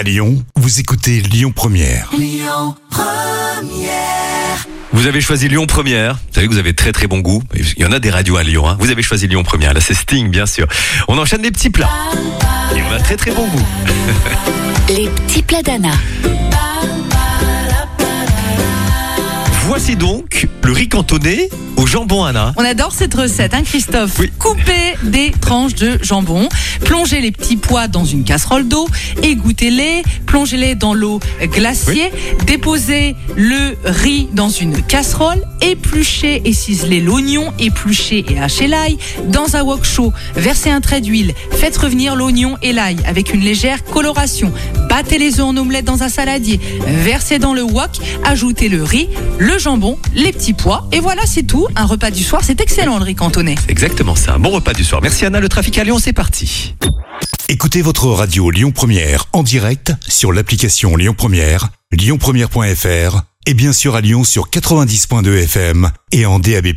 À Lyon, vous écoutez Lyon Première. Vous avez choisi Lyon Première. Vous savez que vous avez très très bon goût. Il y en a des radios à Lyon. hein. Vous avez choisi Lyon Première. Là, c'est Sting, bien sûr. On enchaîne les petits plats. Et on a très très bon goût. Les petits plats d'Anna. Voici donc le riz cantonné au jambon Anna. On adore cette recette, hein Christophe Oui. Coupez des tranches de jambon, plongez les petits pois dans une casserole d'eau, égouttez-les, plongez-les dans l'eau glacée, déposez le riz dans une casserole, épluchez et ciselez l'oignon, épluchez et hachez l'ail. Dans un wok chaud, versez un trait d'huile, faites revenir l'oignon et l'ail avec une légère coloration. Battez les œufs en omelette dans un saladier, versez dans le wok, ajoutez le riz, le jambon, les petits pois, et voilà, c'est tout. Un repas du soir, c'est excellent le riz cantonné. Exactement ça. Un bon repas du soir. Merci Anna. Le trafic à Lyon, c'est parti. Écoutez votre radio Lyon Première en direct sur l'application Lyon Première, lyonpremière.fr et bien sûr à Lyon sur 90.2 FM et en DAB+.